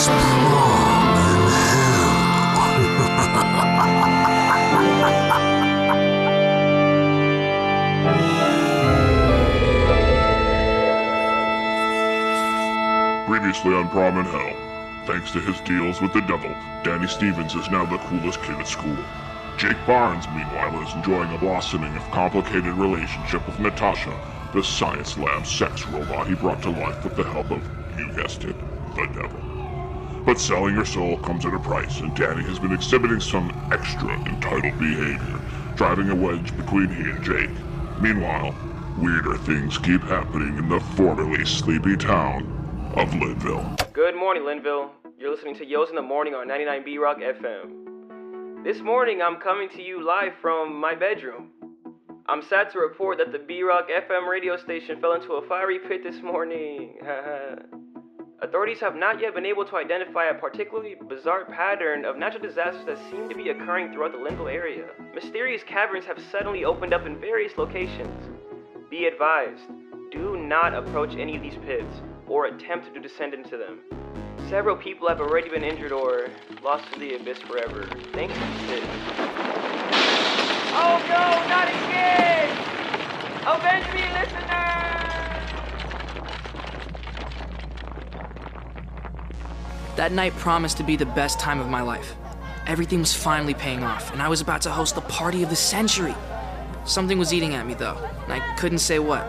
Previously on Prom in Hell. Thanks to his deals with the devil, Danny Stevens is now the coolest kid at school. Jake Barnes, meanwhile, is enjoying a blossoming of complicated relationship with Natasha, the science lab sex robot he brought to life with the help of, you guessed it, the devil. But selling your soul comes at a price, and Danny has been exhibiting some extra entitled behavior, driving a wedge between he and Jake. Meanwhile, weirder things keep happening in the formerly sleepy town of Linville. Good morning, Linville. You're listening to Yo's in the Morning on 99 B Rock FM. This morning, I'm coming to you live from my bedroom. I'm sad to report that the B Rock FM radio station fell into a fiery pit this morning. Authorities have not yet been able to identify a particularly bizarre pattern of natural disasters that seem to be occurring throughout the Linville area. Mysterious caverns have suddenly opened up in various locations. Be advised, do not approach any of these pits or attempt to descend into them. Several people have already been injured or lost to the abyss forever, thanks to these. Oh no, not again! That night promised to be the best time of my life. Everything was finally paying off, and I was about to host the party of the century. Something was eating at me, though, and I couldn't say what.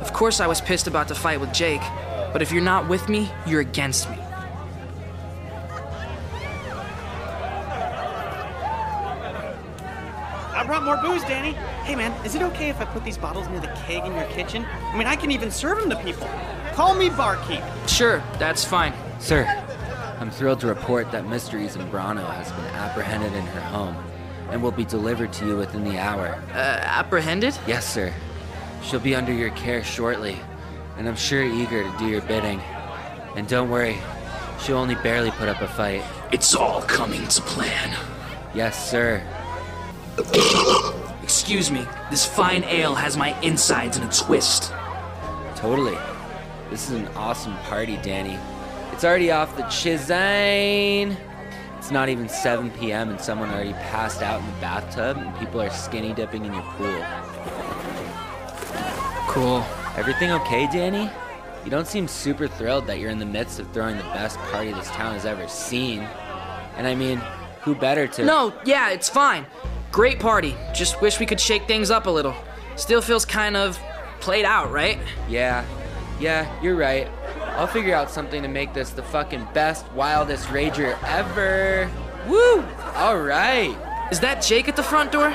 Of course, I was pissed about the fight with Jake, but if you're not with me, you're against me. I brought more booze, Danny. Hey, man, is it okay if I put these bottles near the keg in your kitchen? I mean, I can even serve them to people. Call me barkeep. Sure, that's fine. Sir, I'm thrilled to report that Mystery Zambrano has been apprehended in her home and will be delivered to you within the hour. Uh, apprehended? Yes, sir. She'll be under your care shortly, and I'm sure eager to do your bidding. And don't worry, she'll only barely put up a fight. It's all coming to plan. Yes, sir. Excuse me, this fine ale has my insides in a twist. Totally. This is an awesome party, Danny. It's already off the chisane. It's not even 7 p.m. and someone already passed out in the bathtub and people are skinny dipping in your pool. Cool. Everything okay, Danny? You don't seem super thrilled that you're in the midst of throwing the best party this town has ever seen. And I mean, who better to. No, yeah, it's fine. Great party. Just wish we could shake things up a little. Still feels kind of played out, right? Yeah, yeah, you're right. I'll figure out something to make this the fucking best, wildest rager ever. Woo! Alright. Is that Jake at the front door?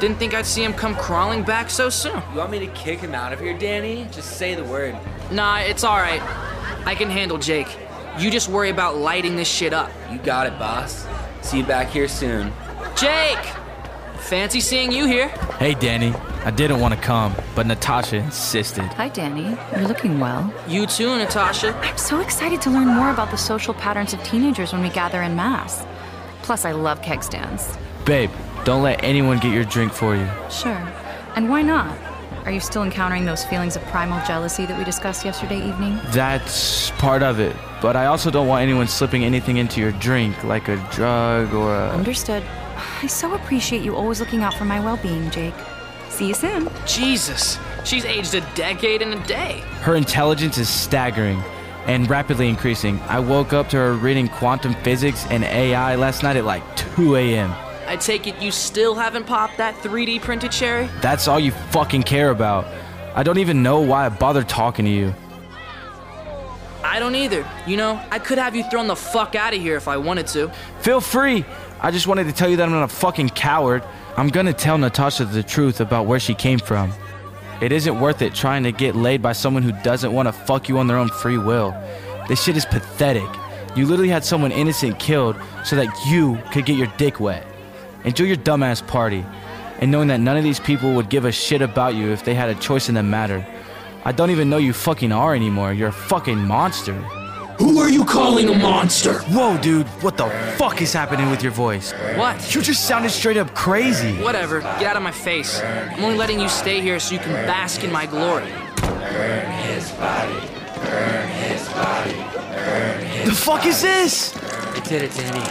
Didn't think I'd see him come crawling back so soon. You want me to kick him out of here, Danny? Just say the word. Nah, it's alright. I can handle Jake. You just worry about lighting this shit up. You got it, boss. See you back here soon. Jake! Fancy seeing you here. Hey, Danny. I didn't want to come, but Natasha insisted. Hi, Danny. You're looking well. You too, Natasha. I'm so excited to learn more about the social patterns of teenagers when we gather in mass. Plus, I love keg stands. Babe, don't let anyone get your drink for you. Sure. And why not? Are you still encountering those feelings of primal jealousy that we discussed yesterday evening? That's part of it. But I also don't want anyone slipping anything into your drink, like a drug or a. Understood. I so appreciate you always looking out for my well being, Jake. See you soon. Jesus, she's aged a decade in a day. Her intelligence is staggering and rapidly increasing. I woke up to her reading quantum physics and AI last night at like 2 a.m. I take it you still haven't popped that 3D printed cherry? That's all you fucking care about. I don't even know why I bothered talking to you. I don't either. You know, I could have you thrown the fuck out of here if I wanted to. Feel free. I just wanted to tell you that I'm not a fucking coward. I'm gonna tell Natasha the truth about where she came from. It isn't worth it trying to get laid by someone who doesn't want to fuck you on their own free will. This shit is pathetic. You literally had someone innocent killed so that you could get your dick wet. Enjoy your dumbass party, and knowing that none of these people would give a shit about you if they had a choice in the matter. I don't even know you fucking are anymore. You're a fucking monster. Who are you calling a monster? Whoa, dude, what the fuck is happening with your voice? What? You just sounded straight up crazy. Whatever, get out of my face. I'm only letting you stay here so you can bask in my glory. Burn his body. Burn his body. Burn his The fuck is this? I did it, Danny.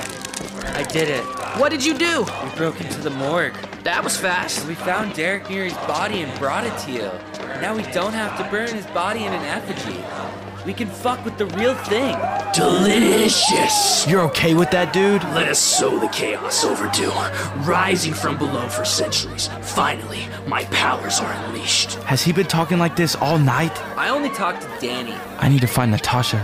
I did it. What did you do? We broke into the morgue. That was fast. We found Derek near his body and brought it to you. Now we don't have to burn his body in an effigy. We can fuck with the real thing. Delicious! You're okay with that, dude? Let us sow the chaos overdue, rising from below for centuries. Finally, my powers are unleashed. Has he been talking like this all night? I only talked to Danny. I need to find Natasha.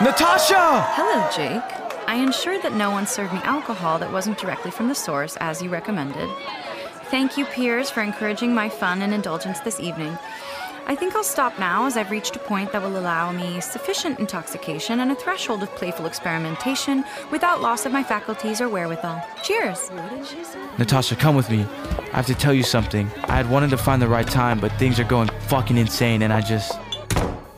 Natasha! Hello, Jake. I ensured that no one served me alcohol that wasn't directly from the source, as you recommended. Thank you, peers, for encouraging my fun and indulgence this evening. I think I'll stop now as I've reached a point that will allow me sufficient intoxication and a threshold of playful experimentation without loss of my faculties or wherewithal. Cheers! Natasha, come with me. I have to tell you something. I had wanted to find the right time, but things are going fucking insane and I just.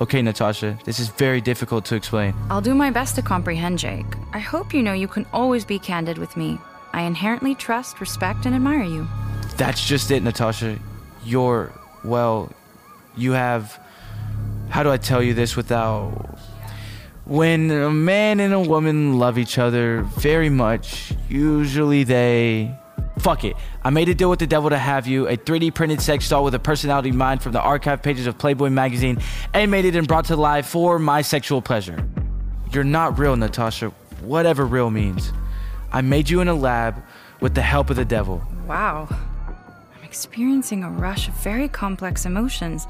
Okay, Natasha, this is very difficult to explain. I'll do my best to comprehend, Jake. I hope you know you can always be candid with me. I inherently trust, respect, and admire you. That's just it, Natasha. You're, well, you have. How do I tell you this without. When a man and a woman love each other very much, usually they. Fuck it. I made a deal with the devil to have you, a 3D printed sex doll with a personality mind from the archive pages of Playboy magazine, animated and brought to life for my sexual pleasure. You're not real, Natasha, whatever real means. I made you in a lab with the help of the devil. Wow. Experiencing a rush of very complex emotions.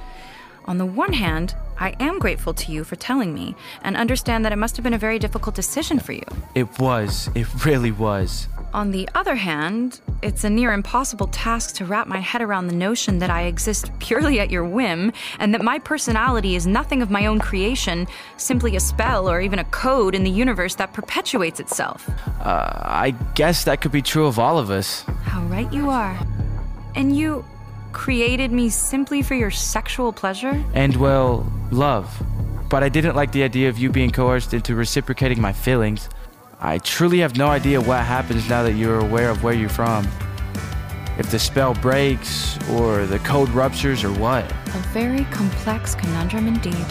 On the one hand, I am grateful to you for telling me and understand that it must have been a very difficult decision for you. It was. It really was. On the other hand, it's a near impossible task to wrap my head around the notion that I exist purely at your whim and that my personality is nothing of my own creation, simply a spell or even a code in the universe that perpetuates itself. Uh, I guess that could be true of all of us. How right you are. And you created me simply for your sexual pleasure? And, well, love. But I didn't like the idea of you being coerced into reciprocating my feelings. I truly have no idea what happens now that you're aware of where you're from. If the spell breaks, or the code ruptures, or what. A very complex conundrum indeed.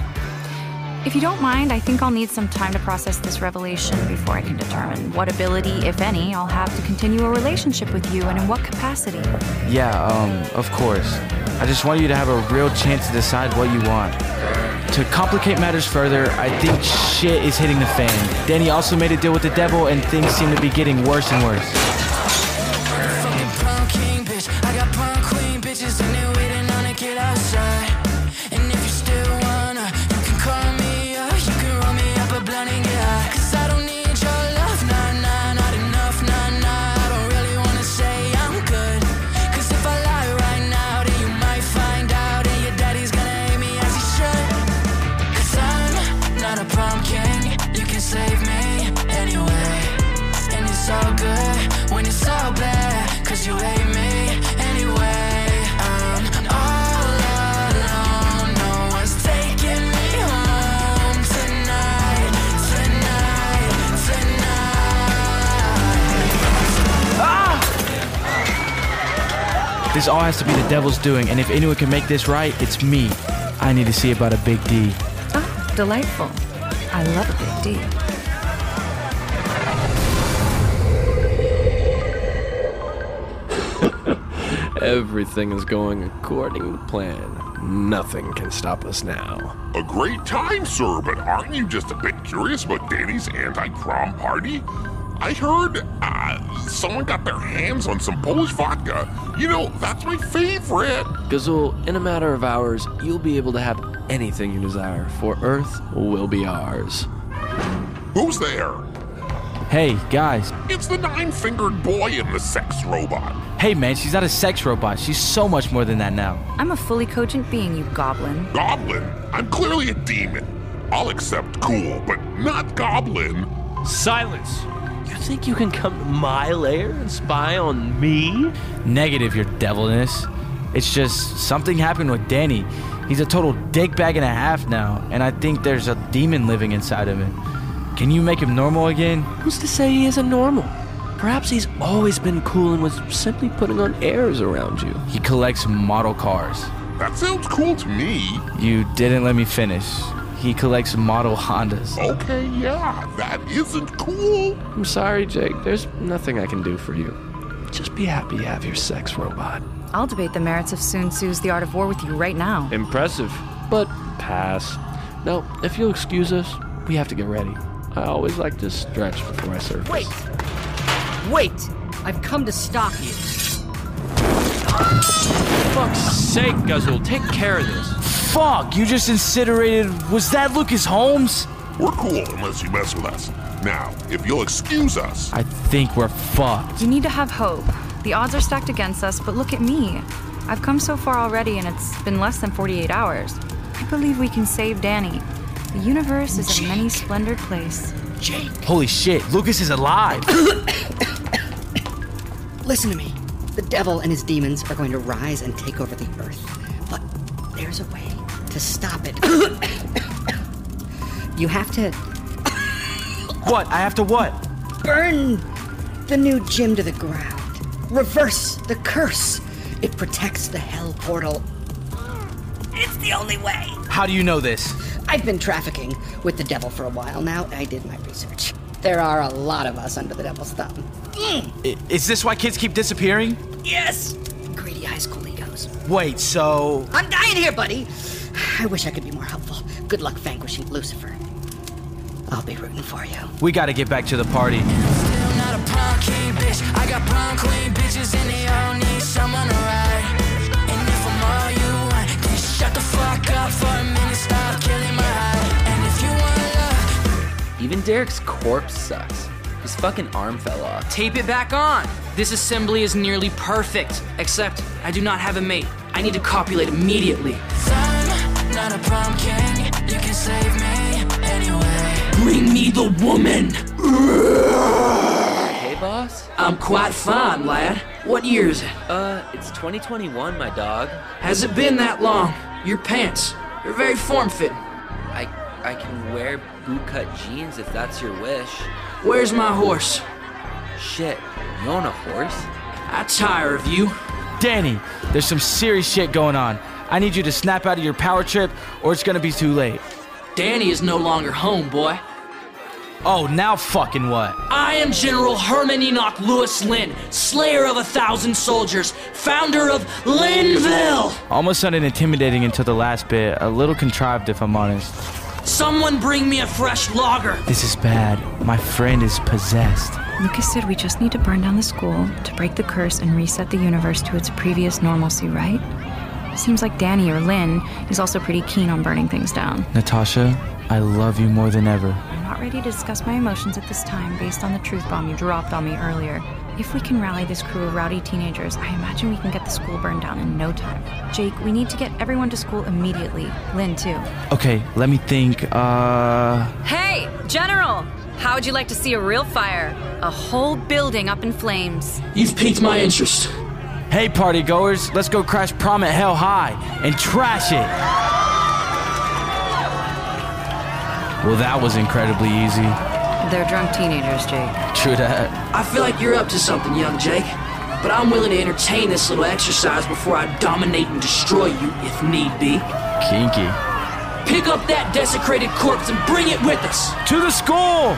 If you don't mind, I think I'll need some time to process this revelation before I can determine what ability, if any, I'll have to continue a relationship with you and in what capacity. Yeah, um, of course. I just want you to have a real chance to decide what you want. To complicate matters further, I think shit is hitting the fan. Danny also made a deal with the devil, and things seem to be getting worse and worse. This all has to be the devil's doing, and if anyone can make this right, it's me. I need to see about a big D. Oh, delightful. I love a big D. Everything is going according to plan. Nothing can stop us now. A great time, sir, but aren't you just a bit curious about Danny's anti-prom party? I heard uh, someone got their hands on some Polish vodka. You know, that's my favorite. Gazul, in a matter of hours, you'll be able to have anything you desire, for Earth will be ours. Who's there? Hey, guys. It's the nine fingered boy in the sex robot. Hey, man, she's not a sex robot. She's so much more than that now. I'm a fully cogent being, you goblin. Goblin? I'm clearly a demon. I'll accept cool, but not goblin. Silence! You think you can come to my lair and spy on me? Negative, your devilness. It's just something happened with Danny. He's a total dickbag and a half now, and I think there's a demon living inside of him. Can you make him normal again? Who's to say he isn't normal? Perhaps he's always been cool and was simply putting on airs around you. He collects model cars. That sounds cool to me. You didn't let me finish. He collects model Hondas. Okay, yeah, that isn't cool. I'm sorry, Jake. There's nothing I can do for you. Just be happy you have your sex robot. I'll debate the merits of Sun Tzu's The Art of War with you right now. Impressive, but pass. Now, if you'll excuse us, we have to get ready. I always like to stretch before I surface. Wait! Wait! I've come to stop you. fuck's sake, Guzzle, take care of this. Fuck, you just incinerated. Was that Lucas Holmes? We're cool unless you mess with us. Now, if you'll excuse us. I think we're fucked. You need to have hope. The odds are stacked against us, but look at me. I've come so far already, and it's been less than 48 hours. I believe we can save Danny. The universe is a many splendored place. Jake. Holy shit, Lucas is alive. Listen to me. The devil and his demons are going to rise and take over the earth. But there's a way to stop it. you have to what? I have to what? burn the new gym to the ground. Reverse the curse. It protects the hell portal. It's the only way. How do you know this? I've been trafficking with the devil for a while now. I did my research. There are a lot of us under the devil's thumb. Mm, Is this why kids keep disappearing? yes! Greedy high school egos. Wait, so. I'm dying here, buddy. I wish I could be more helpful. Good luck vanquishing Lucifer. I'll be rooting for you. We gotta get back to the party. Still not a prom bitch. I got prom queen bitches and they all need someone to ride. And if I'm all you want, then shut the fuck up for a minute, stop killing my high. And if you want love, Even Derek's corpse sucks. His fucking arm fell off. Tape it back on. This assembly is nearly perfect, except I do not have a mate. I need to copulate immediately. I'm not a prom king. You can save me anyway. Bring me the woman. Hey, boss? I'm quite fine, lad. What year is it? Uh, it's 2021, my dog. Has it been that long? Your pants. They're very form fitting. I I can wear bootcut jeans if that's your wish. Where's my horse? Shit, you own a horse? I tire of you. Danny, there's some serious shit going on. I need you to snap out of your power trip, or it's gonna be too late. Danny is no longer home, boy. Oh, now fucking what? I am General Herman Enoch Lewis Lynn, slayer of a thousand soldiers, founder of Linville. Almost sounded intimidating until the last bit. A little contrived, if I'm honest. Someone bring me a fresh logger. This is bad. My friend is possessed. Lucas said we just need to burn down the school to break the curse and reset the universe to its previous normalcy, right? Seems like Danny or Lynn is also pretty keen on burning things down. Natasha, I love you more than ever. I'm not ready to discuss my emotions at this time based on the truth bomb you dropped on me earlier. If we can rally this crew of rowdy teenagers, I imagine we can get the school burned down in no time. Jake, we need to get everyone to school immediately. Lynn, too. Okay, let me think. Uh. Hey, General! How would you like to see a real fire? A whole building up in flames. You've piqued my interest. Hey, party goers, let's go crash prom at Hell High and trash it. Well, that was incredibly easy. They're drunk teenagers, Jake. True that. I feel like you're up to something, young Jake. But I'm willing to entertain this little exercise before I dominate and destroy you if need be. Kinky. Pick up that desecrated corpse and bring it with us. To the school!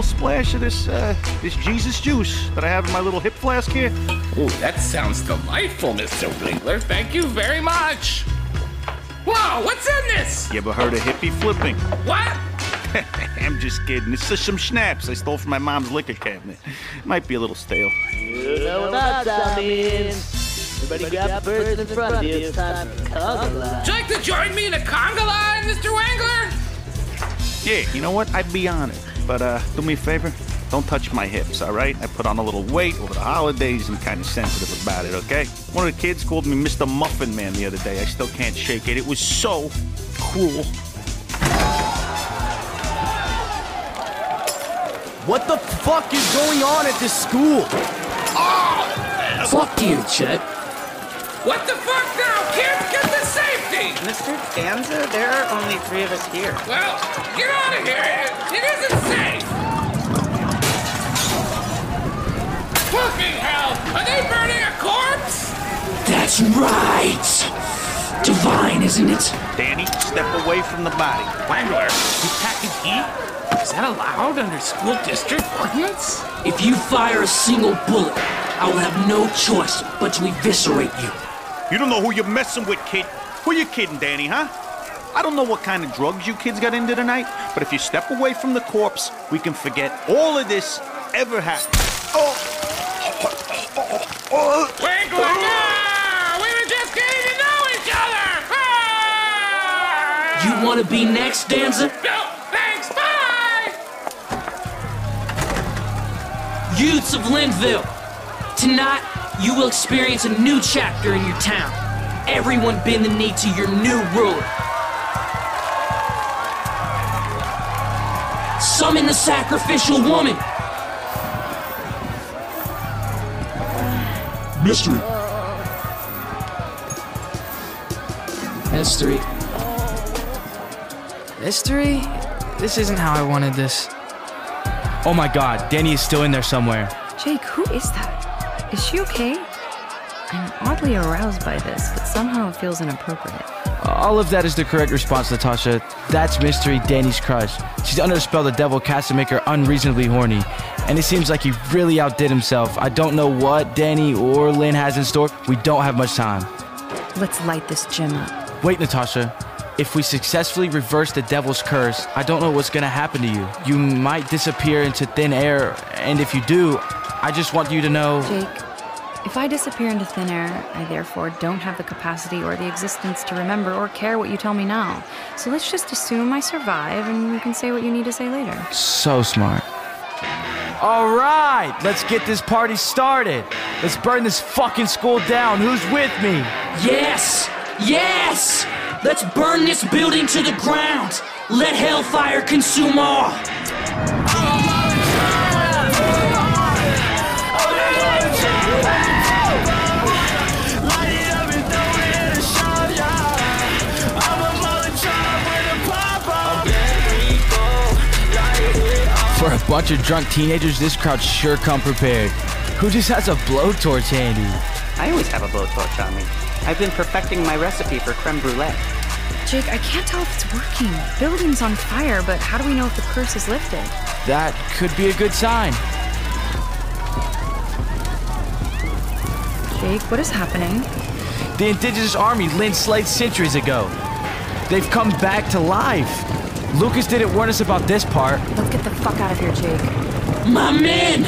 Little splash of this uh, this Jesus juice that I have in my little hip flask here. Oh, that sounds delightful, Mr. Winkler. Thank you very much. Whoa, what's in this? You ever heard of hippie flipping? What? I'm just kidding. It's just some schnapps I stole from my mom's liquor cabinet. Might be a little stale. You know what that means. Everybody grab the person in front of you. It's time for conga line. Would you like to join me in a conga line, Mr. Wangler? Yeah, you know what? I'd be honored. But uh, do me a favor. Don't touch my hips, all right? I put on a little weight over the holidays and kind of sensitive about it, okay? One of the kids called me Mr. Muffin Man the other day. I still can't shake it. It was so cruel. What the fuck is going on at this school? Fuck you, Chet. What the fuck now, kids? Get to! Mr. Danza, there are only three of us here. Well, get out of here! It, it isn't safe! Fucking hell! Are they burning a corpse? That's right. Divine, isn't it? Danny, step away from the body. Wangler, you packing heat? Is that allowed under school district ordinance? If you fire a single bullet, I will have no choice but to eviscerate you. You don't know who you're messing with, kid. Who you kidding, Danny, huh? I don't know what kind of drugs you kids got into tonight, but if you step away from the corpse, we can forget all of this ever happened. Oh! Wangler, no! We were just getting to know each other! Ah! You want to be next, Danza? No, thanks, bye! Youths of Linville, tonight you will experience a new chapter in your town. Everyone bend the knee to your new ruler. Summon the sacrificial woman. Mystery. Mystery. Mystery? This isn't how I wanted this. Oh my god, Danny is still in there somewhere. Jake, who is that? Is she okay? Oddly aroused by this, but somehow it feels inappropriate. All of that is the correct response, Natasha. That's Mystery, Danny's crush. She's under the spell the devil cast to make her unreasonably horny. And it seems like he really outdid himself. I don't know what Danny or Lynn has in store. We don't have much time. Let's light this gym up. Wait, Natasha. If we successfully reverse the devil's curse, I don't know what's gonna happen to you. You might disappear into thin air, and if you do, I just want you to know. Jake, if I disappear into thin air, I therefore don't have the capacity or the existence to remember or care what you tell me now. So let's just assume I survive and you can say what you need to say later. So smart. All right, let's get this party started. Let's burn this fucking school down. Who's with me? Yes! Yes! Let's burn this building to the ground! Let hellfire consume all! Bunch of drunk teenagers, this crowd sure come prepared. Who just has a blowtorch handy? I always have a blowtorch on me. I've been perfecting my recipe for creme brulee. Jake, I can't tell if it's working. Building's on fire, but how do we know if the curse is lifted? That could be a good sign. Jake, what is happening? The indigenous army Lynn slayed centuries ago. They've come back to life. Lucas didn't warn us about this part. Let's get the fuck out of here, Jake. My men,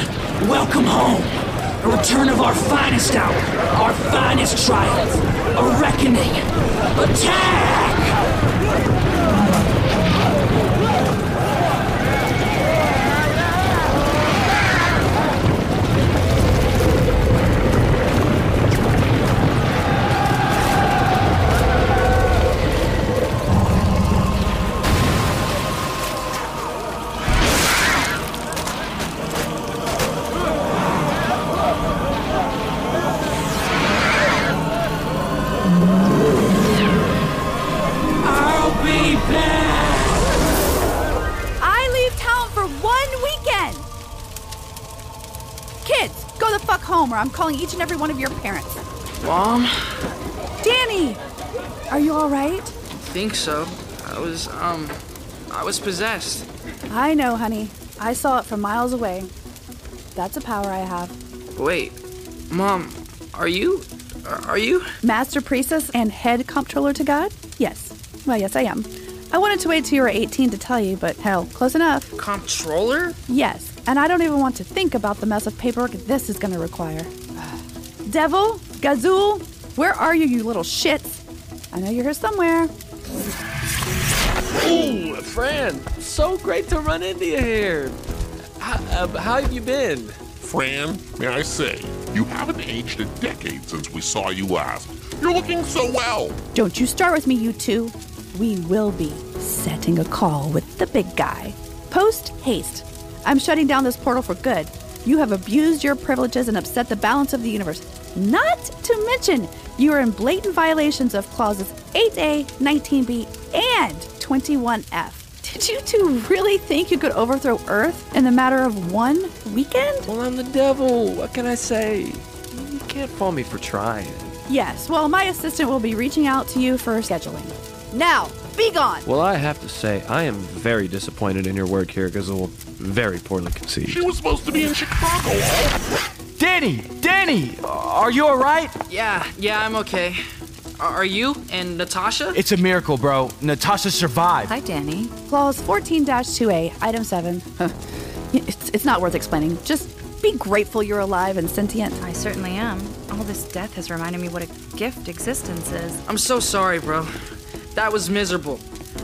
welcome home. A return of our finest hour, our finest triumph, a reckoning. Attack! Home or I'm calling each and every one of your parents. Mom? Danny! Are you alright? I Think so. I was, um, I was possessed. I know, honey. I saw it from miles away. That's a power I have. Wait, Mom, are you, are you? Master priestess and head comptroller to God? Yes. Well, yes, I am. I wanted to wait till you were 18 to tell you, but hell, close enough. Comptroller? Yes, and I don't even want to think about the mess of paperwork this is going to require. Devil, Gazul, where are you, you little shits? I know you're here somewhere. Ooh, Fran, so great to run into you here. How, uh, how have you been? Fran, may I say, you haven't aged a decade since we saw you last. You're looking so well. Don't you start with me, you two. We will be setting a call with the big guy. Post haste. I'm shutting down this portal for good. You have abused your privileges and upset the balance of the universe. Not to mention, you are in blatant violations of clauses 8A, 19B, and 21F. Did you two really think you could overthrow Earth in the matter of one weekend? Well, I'm the devil. What can I say? You can't fault me for trying. Yes, well, my assistant will be reaching out to you for scheduling. Now, be gone! Well, I have to say, I am very disappointed in your work here, Gazul. Very poorly conceived. She was supposed to be in Chicago. Danny! Danny! Are you alright? Yeah, yeah, I'm okay. Are are you and Natasha? It's a miracle, bro. Natasha survived. Hi, Danny. Clause 14 2A, Item 7. It's, it's not worth explaining. Just be grateful you're alive and sentient. I certainly am. All this death has reminded me what a gift existence is. I'm so sorry, bro. That was miserable.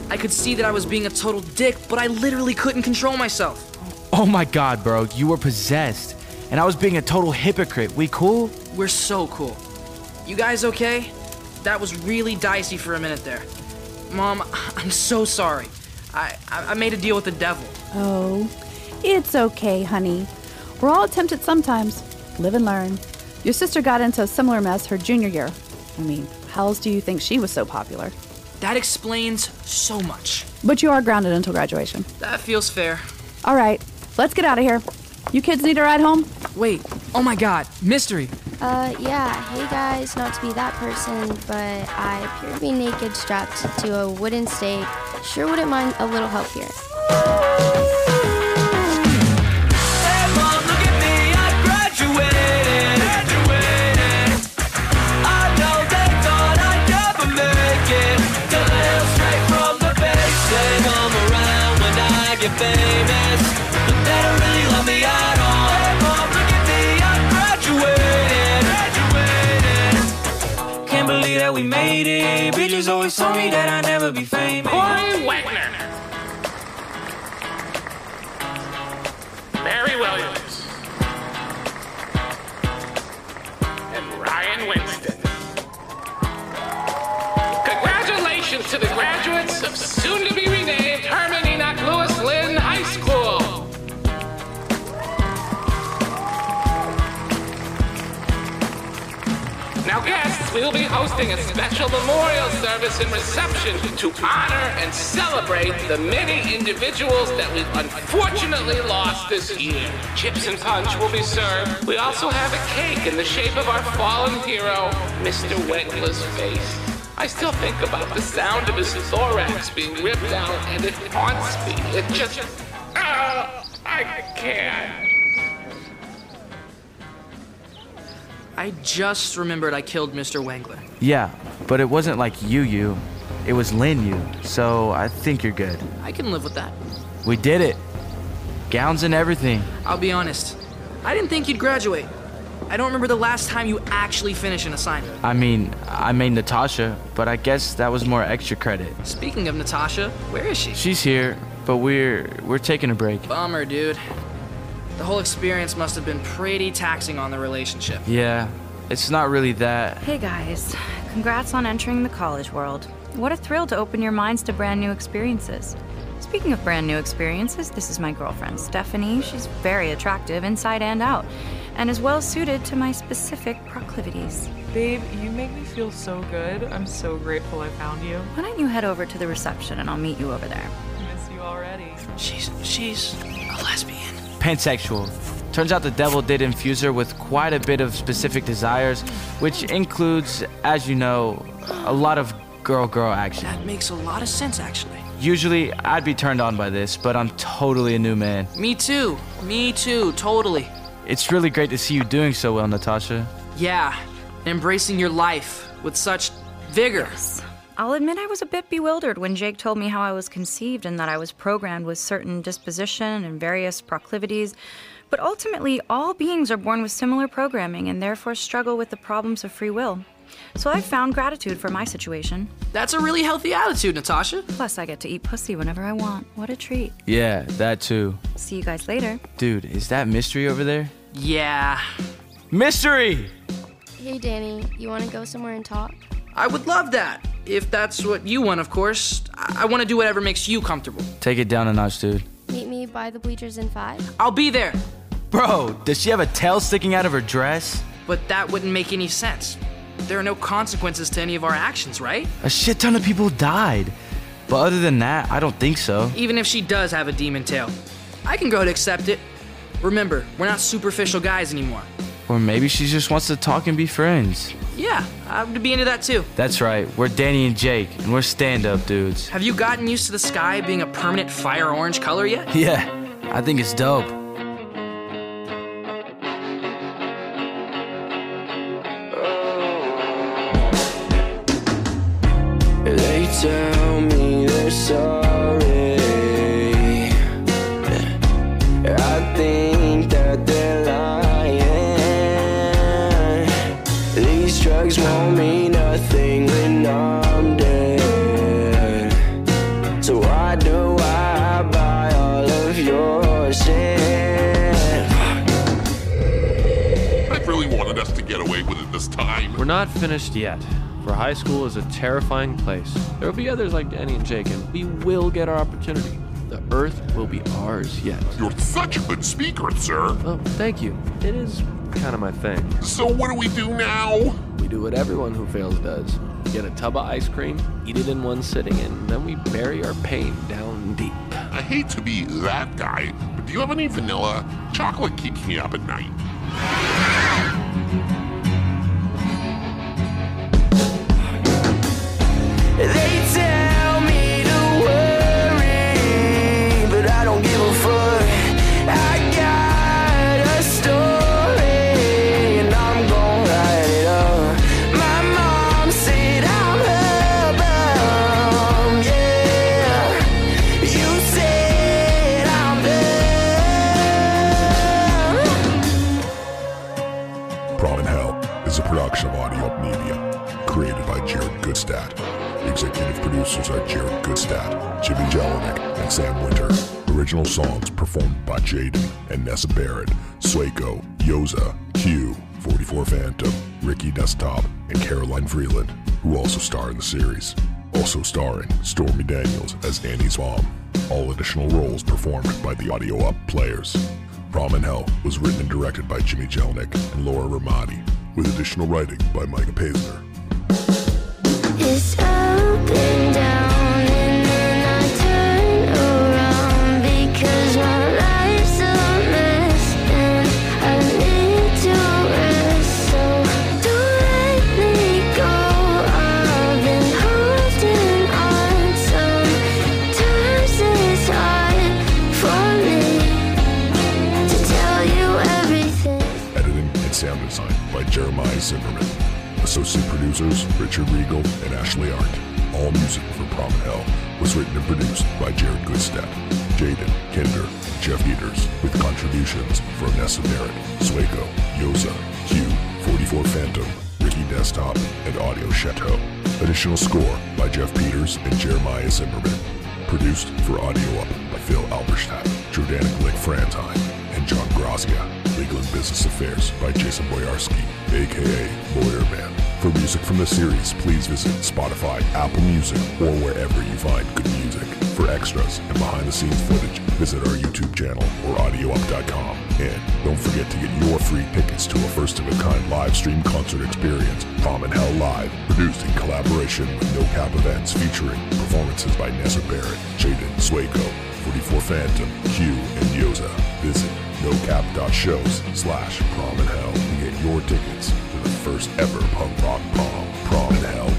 I could see that I was being a total dick, but I literally couldn't control myself. Oh my god, bro. You were possessed. And I was being a total hypocrite. We cool? We're so cool. You guys okay? That was really dicey for a minute there. Mom, I'm so sorry. I, I, I made a deal with the devil. Oh, it's okay, honey. We're all tempted sometimes. Live and learn. Your sister got into a similar mess her junior year. I mean, how else do you think she was so popular? That explains so much. But you are grounded until graduation. That feels fair. All right, let's get out of here. You kids need a ride home? Wait, oh my god, mystery. Uh, yeah, hey guys, not to be that person, but I appear to be naked strapped to a wooden stake. Sure wouldn't mind a little help here. Famous, but they don't really love me at all. Hey, mom, look at me, I graduated. Can't believe that we made it. Bitches always told me that I'd never be famous. Corey Wagner. Will be hosting a special memorial service and reception to honor and celebrate the many individuals that we've unfortunately lost this year. Chips and punch will be served. We also have a cake in the shape of our fallen hero, Mr. Wengler's face. I still think about the sound of his thorax being ripped out, and it haunts me. It just. Oh, I can't. I just remembered I killed Mr. Wengler. Yeah, but it wasn't like you, you. It was Lynn, you. So I think you're good. I can live with that. We did it. Gowns and everything. I'll be honest. I didn't think you'd graduate. I don't remember the last time you actually finished an assignment. I mean, I made Natasha, but I guess that was more extra credit. Speaking of Natasha, where is she? She's here, but we're we're taking a break. Bummer, dude. The whole experience must have been pretty taxing on the relationship. Yeah, it's not really that. Hey guys, congrats on entering the college world. What a thrill to open your minds to brand new experiences. Speaking of brand new experiences, this is my girlfriend, Stephanie. She's very attractive inside and out, and is well suited to my specific proclivities. Babe, you make me feel so good. I'm so grateful I found you. Why don't you head over to the reception and I'll meet you over there? I miss you already. She's she's a lesbian. Pansexual. Turns out the devil did infuse her with quite a bit of specific desires, which includes, as you know, a lot of girl girl action. That makes a lot of sense, actually. Usually, I'd be turned on by this, but I'm totally a new man. Me too. Me too. Totally. It's really great to see you doing so well, Natasha. Yeah. Embracing your life with such vigor. I'll admit I was a bit bewildered when Jake told me how I was conceived and that I was programmed with certain disposition and various proclivities. But ultimately, all beings are born with similar programming and therefore struggle with the problems of free will. So I've found gratitude for my situation. That's a really healthy attitude, Natasha. Plus, I get to eat pussy whenever I want. What a treat. Yeah, that too. See you guys later. Dude, is that mystery over there? Yeah. Mystery! Hey, Danny, you want to go somewhere and talk? I would love that. If that's what you want, of course. I, I want to do whatever makes you comfortable. Take it down a notch, dude. Meet me by the bleachers in five? I'll be there. Bro, does she have a tail sticking out of her dress? But that wouldn't make any sense. There are no consequences to any of our actions, right? A shit ton of people died. But other than that, I don't think so. Even if she does have a demon tail, I can go to accept it. Remember, we're not superficial guys anymore. Or maybe she just wants to talk and be friends. Yeah, I would be into that too. That's right, we're Danny and Jake, and we're stand up dudes. Have you gotten used to the sky being a permanent fire orange color yet? Yeah, I think it's dope. This time. We're not finished yet. For high school is a terrifying place. There will be others like Danny and Jake, and we will get our opportunity. The Earth will be ours yet. You're such a good speaker, sir. Oh, thank you. It is kind of my thing. So what do we do now? We do what everyone who fails does. Get a tub of ice cream, eat it in one sitting, and then we bury our pain down deep. I hate to be that guy, but do you have any vanilla? Chocolate keeps me up at night. Of Audio Up Media, created by Jared Gutstadt. Executive producers are Jared Gutstadt, Jimmy Jellinek, and Sam Winter. Original songs performed by Jaden and Nessa Barrett, Swaco, Yoza, Q, 44 Phantom, Ricky Desktop, and Caroline Freeland, who also star in the series. Also starring Stormy Daniels as Annie's mom. All additional roles performed by the Audio Up players. Prom in Hell was written and directed by Jimmy Jellinek and Laura Ramadi, with additional writing by Micah Paisner. Producers Richard Regal and Ashley Arndt. All music for Prom Hell was written and produced by Jared Gutstadt, Jaden, Kinder, Jeff Peters, with contributions from Nessa Barrett, Swaco, Yoza, Q, 44 Phantom, Ricky Desktop, and Audio Chateau. Additional score by Jeff Peters and Jeremiah Zimmerman. Produced for Audio Up by Phil Alberstadt, Jordana Glick Frantine, and John Grazia. Legal and Business Affairs by Jason Boyarski, aka Lawyer Man. For music from the series, please visit Spotify, Apple Music, or wherever you find good music. For extras and behind the scenes footage, visit our YouTube channel or audioup.com. And don't forget to get your free tickets to a first of a kind live stream concert experience, Prom and Hell Live, produced in collaboration with No Cap Events, featuring performances by Nessa Barrett, Jaden Swaco, 44 Phantom, Q, and Yoza. Visit nocap.shows slash prom and hell to get your tickets first ever punk rock prom, Prom and Hell